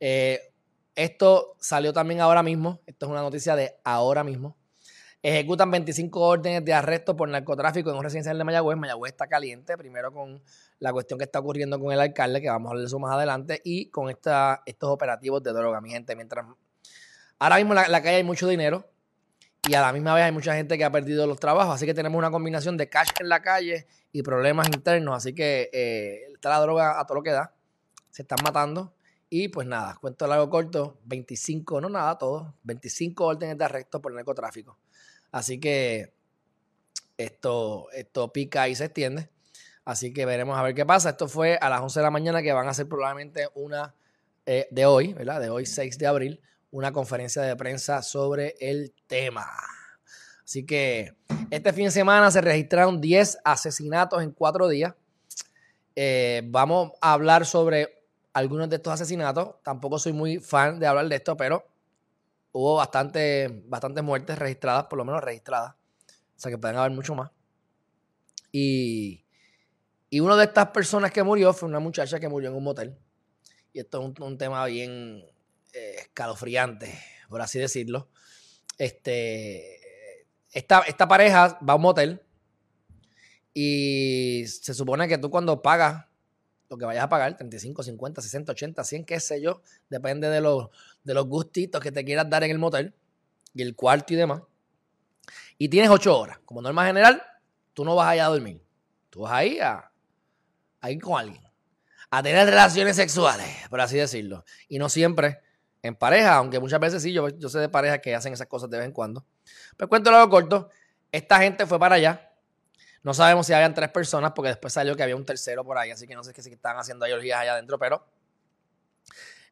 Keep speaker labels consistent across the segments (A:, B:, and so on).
A: Eh, esto salió también ahora mismo. Esto es una noticia de ahora mismo. Ejecutan 25 órdenes de arresto por narcotráfico en un residencial de Mayagüez. Mayagüez está caliente, primero con la cuestión que está ocurriendo con el alcalde, que vamos a hablar de eso más adelante, y con esta, estos operativos de droga, mi gente. Mientras ahora mismo en la, calle hay mucho dinero y a la misma vez hay mucha gente que ha perdido los trabajos, así que tenemos una combinación de cash en la calle y problemas internos, así que eh, está la droga a todo lo que da, se están matando. Y pues nada, cuento largo corto, 25, no nada, todo, 25 órdenes de arresto por narcotráfico. Así que esto, esto pica y se extiende. Así que veremos a ver qué pasa. Esto fue a las 11 de la mañana que van a ser probablemente una eh, de hoy, ¿verdad? De hoy 6 de abril, una conferencia de prensa sobre el tema. Así que este fin de semana se registraron 10 asesinatos en cuatro días. Eh, vamos a hablar sobre algunos de estos asesinatos. Tampoco soy muy fan de hablar de esto, pero hubo bastante, bastantes muertes registradas, por lo menos registradas. O sea que pueden haber mucho más. Y, y una de estas personas que murió fue una muchacha que murió en un motel. Y esto es un, tema bien eh, escalofriante, por así decirlo. Este, esta, esta pareja va a un motel y se supone que tú cuando pagas que vayas a pagar, 35, 50, 60, 80, 100, qué sé yo, depende de los, de los gustitos que te quieras dar en el motel y el cuarto y demás. Y tienes 8 horas. Como norma general, tú no vas allá a dormir. Tú vas ahí a, ir con alguien. A tener relaciones sexuales, por así decirlo. Y no siempre en pareja, aunque muchas veces sí, yo, yo sé de parejas que hacen esas cosas de vez en cuando. Pero cuento lo corto. Esta gente fue para allá no sabemos si habían tres personas, porque después salió que había un tercero por ahí, así que no sé qué estaban haciendo orgías allá adentro, pero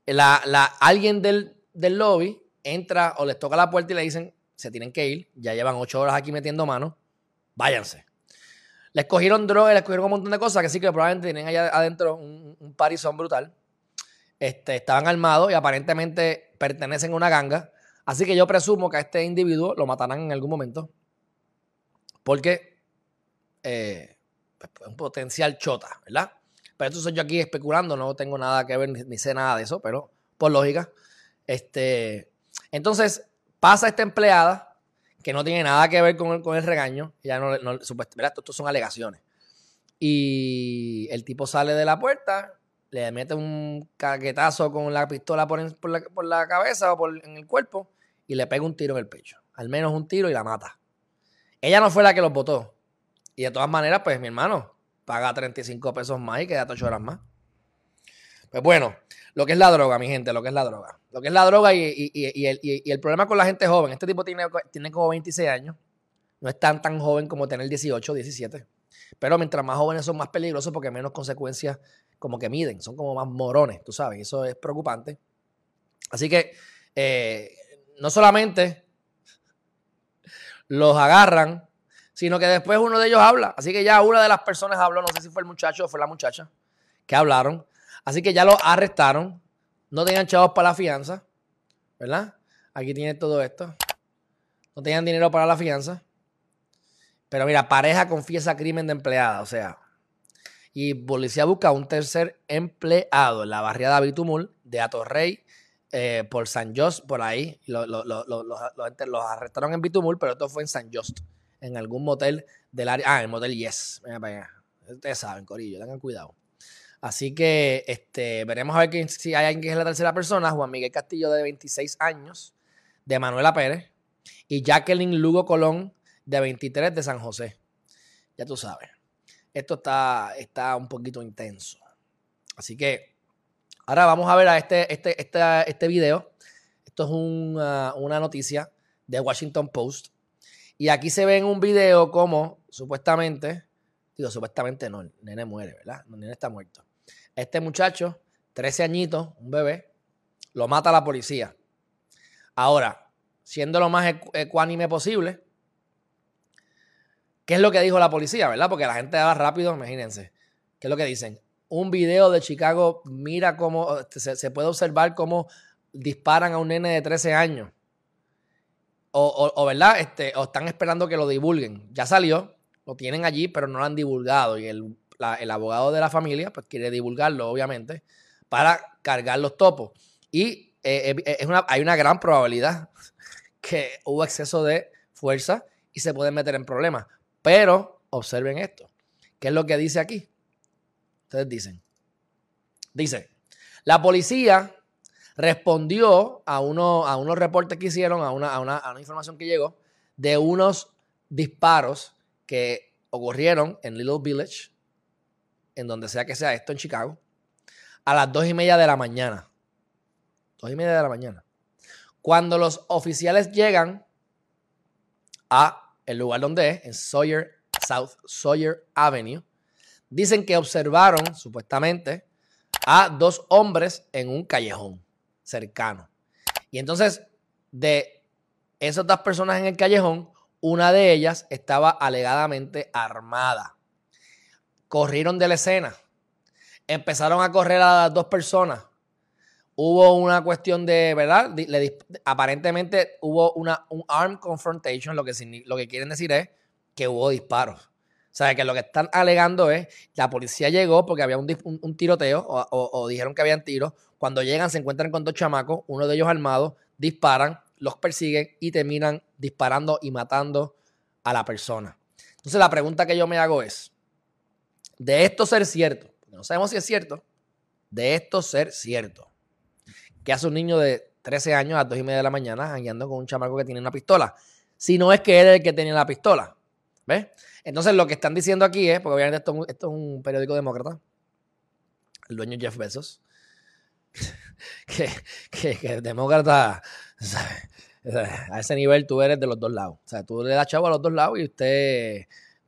A: la, alguien del, lobby entra o les toca la puerta y le dicen, se tienen que ir, ya llevan ocho horas aquí metiendo manos, váyanse. Les cogieron drogas, les cogieron un montón de cosas que sí que probablemente tienen allá adentro un, un parizón brutal. Este, estaban armados y aparentemente pertenecen a una ganga. Así que yo presumo que a este individuo lo matarán en algún momento. Porque eh, pues, un potencial chota, ¿verdad? Pero esto soy yo aquí especulando, no tengo nada que ver ni, sé nada de eso, pero por lógica. Este, entonces pasa esta empleada que no tiene nada que ver con el, con el regaño, ya no, no supuestamente, esto, son alegaciones. Y el tipo sale de la puerta, le mete un caquetazo con la pistola por, la, por la, cabeza o por, en el cuerpo y le pega un tiro en el pecho. Al menos un tiro y la mata. Ella no fue la que los votó. Y de todas maneras, pues mi hermano, paga 35 pesos más y queda 8 horas más. Pues bueno, lo que es la droga, mi gente, lo que es la droga. Lo que es la droga y, el, problema con la gente joven. Este tipo tiene, tiene como 26 años. No es tan, tan joven como tener 18, 17. Pero mientras más jóvenes son más peligrosos porque menos consecuencias como que miden. Son como más morones, tú sabes. Eso es preocupante. Así que eh, no solamente los agarran sino que después uno de ellos habla. Así que ya una de las personas habló, no sé si fue el muchacho o fue la muchacha, que hablaron. Así que ya lo arrestaron. No tenían chavos para la fianza, ¿verdad? Aquí tiene todo esto. No tenían dinero para la fianza. Pero mira, pareja confiesa crimen de empleada, o sea. Y policía busca un tercer empleado en la barriada Bitumul de Atorrey, eh, por San Just, por ahí. Los arrestaron en Bitumul, pero esto fue en San Just en algún motel del área. Ah, el motel Yes. Venga. Ustedes saben, Corillo, tengan cuidado. Así que este, veremos a ver si hay alguien que es la tercera persona. Juan Miguel Castillo, de 26 años, de Manuela Pérez. Y Jacqueline Lugo Colón, de 23, de San José. Ya tú sabes. Esto está, está un poquito intenso. Así que ahora vamos a ver a este, este, este, este video. Esto es una, una noticia de Washington Post. Y aquí se ve en un video como supuestamente, digo supuestamente no, el nene muere, ¿verdad? El nene está muerto. Este muchacho, 13 añitos, un bebé, lo mata la policía. Ahora, siendo lo más ecuánime posible, ¿qué es lo que dijo la policía, verdad? Porque la gente va rápido, imagínense. ¿Qué es lo que dicen? Un video de Chicago, mira cómo este, se, se puede observar cómo disparan a un nene de 13 años. O, ¿verdad? Este, o están esperando que lo divulguen. Ya salió, lo tienen allí, pero no lo han divulgado. Y el, abogado de la familia, pues quiere divulgarlo, obviamente, para cargar los topos. Y eh, eh, es una, hay una gran probabilidad que hubo exceso de fuerza y se pueden meter en problemas. Pero observen esto. ¿Qué es lo que dice aquí? Ustedes dicen. Dice, la policía respondió a, uno, a unos reportes que hicieron, a una, a, una, a una información que llegó de unos disparos que ocurrieron en Little Village, en donde sea que sea esto en Chicago, a las dos y media de la mañana. Dos y media de la mañana. Cuando los oficiales llegan a el lugar donde es, en Sawyer, South Sawyer Avenue, dicen que observaron, supuestamente, a dos hombres en un callejón cercano. Y entonces, de esas dos personas en el callejón, una de ellas estaba alegadamente armada. Corrieron de la escena. Empezaron a correr a las dos personas. Hubo una cuestión de, ¿verdad? aparentemente hubo una, un arm confrontation, lo que, lo que quieren decir es que hubo disparos. O sea, que lo que están alegando es, la policía llegó porque había un, tiroteo o, dijeron que habían tiros. Cuando llegan se encuentran con dos chamacos, uno de ellos armado, disparan, los persiguen y terminan disparando y matando a la persona. Entonces la pregunta que yo me hago es, de esto ser cierto, no sabemos si es cierto, de esto ser cierto, que hace un niño de 13 años a 2 y media de la mañana andando con un chamaco que tiene una pistola? Si no es que él es el que tenía la pistola. ¿Ves? Entonces lo que están diciendo aquí es, porque obviamente esto, es un periódico demócrata, el dueño Jeff Bezos, que, demócrata, a ese nivel tú eres de los dos lados. O sea, tú le das chavo a los dos lados y usted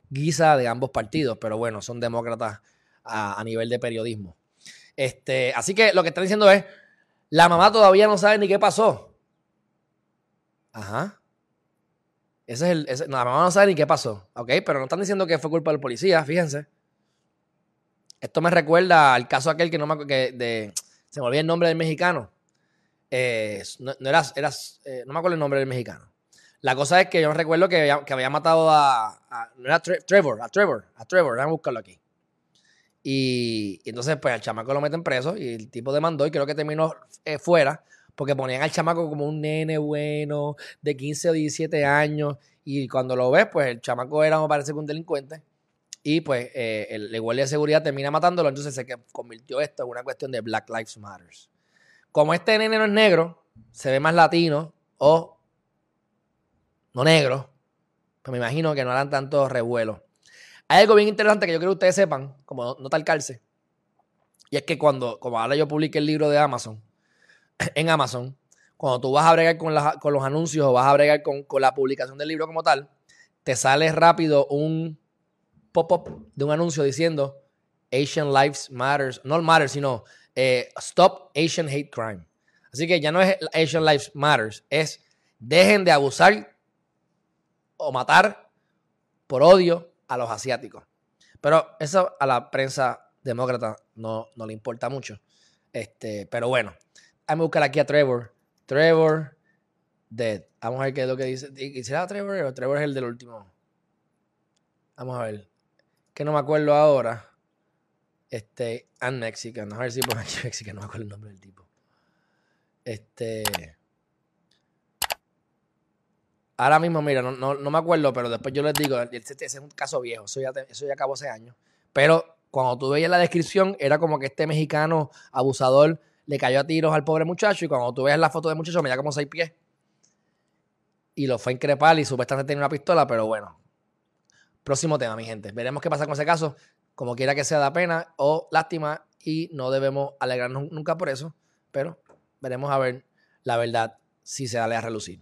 A: guisa de ambos partidos, pero bueno, son demócratas a, a nivel de periodismo. Este, así que lo que están diciendo es, la mamá todavía no sabe ni qué pasó. Ajá. Ese es el. la mamá no sabe ni qué pasó. ¿Ok? Pero no están diciendo que fue culpa del policía, fíjense. Esto me recuerda al caso aquel que no me que de, se me olvidó el nombre del mexicano. Eh, no, eh, no me acuerdo el nombre del mexicano. La cosa es que yo recuerdo que había, que había matado a, no era Trevor, a Trevor, a Trevor, a buscarlo aquí. Y, entonces, pues al chamaco lo meten preso y el tipo demandó y creo que terminó eh, fuera porque ponían al chamaco como un nene bueno de 15 o 17 años y cuando lo ves, pues el chamaco era, me parece que un delincuente y pues eh, el, guardia de seguridad termina matándolo, entonces se convirtió esto en una cuestión de Black Lives Matter. Como este nene no es negro, se ve más latino o no negro, pues me imagino que no harán tanto revuelo. Hay algo bien interesante que yo creo que ustedes sepan, como no, no talcarse, y es que cuando, como ahora yo publiqué el libro de Amazon, en Amazon, cuando tú vas a bregar con, los anuncios o vas a bregar con, la publicación del libro como tal, te sale rápido un pop-up de un anuncio diciendo Asian Lives Matters, no Matters, sino eh, Stop Asian Hate Crime. Así que ya no es Asian Lives Matters, es dejen de abusar o matar por odio a los asiáticos. Pero eso a la prensa demócrata no, no le importa mucho. Este, pero bueno, Vamos a buscar aquí a Trevor. Trevor Dead. Vamos a ver qué es lo que dice. ¿Será Trevor o Trevor es el del último? Vamos a ver. Que no me acuerdo ahora. Este, and Mexican. A ver si por aquí Mexican. No me acuerdo el nombre del tipo. Este. Ahora mismo, mira, no, no, me acuerdo, pero después yo les digo, ese es un caso viejo, eso ya, eso ya acabó hace años. Pero cuando tú veías la descripción, era como que este mexicano abusador le cayó a tiros al pobre muchacho y cuando tú ves la foto del muchacho, da como seis pies. Y lo fue a increpar y supuestamente tenía una pistola, pero bueno. Próximo tema, mi gente. Veremos qué pasa con ese caso. Como quiera que sea, da pena o lástima y no debemos alegrarnos nunca por eso, pero veremos a ver la verdad si se da a relucir.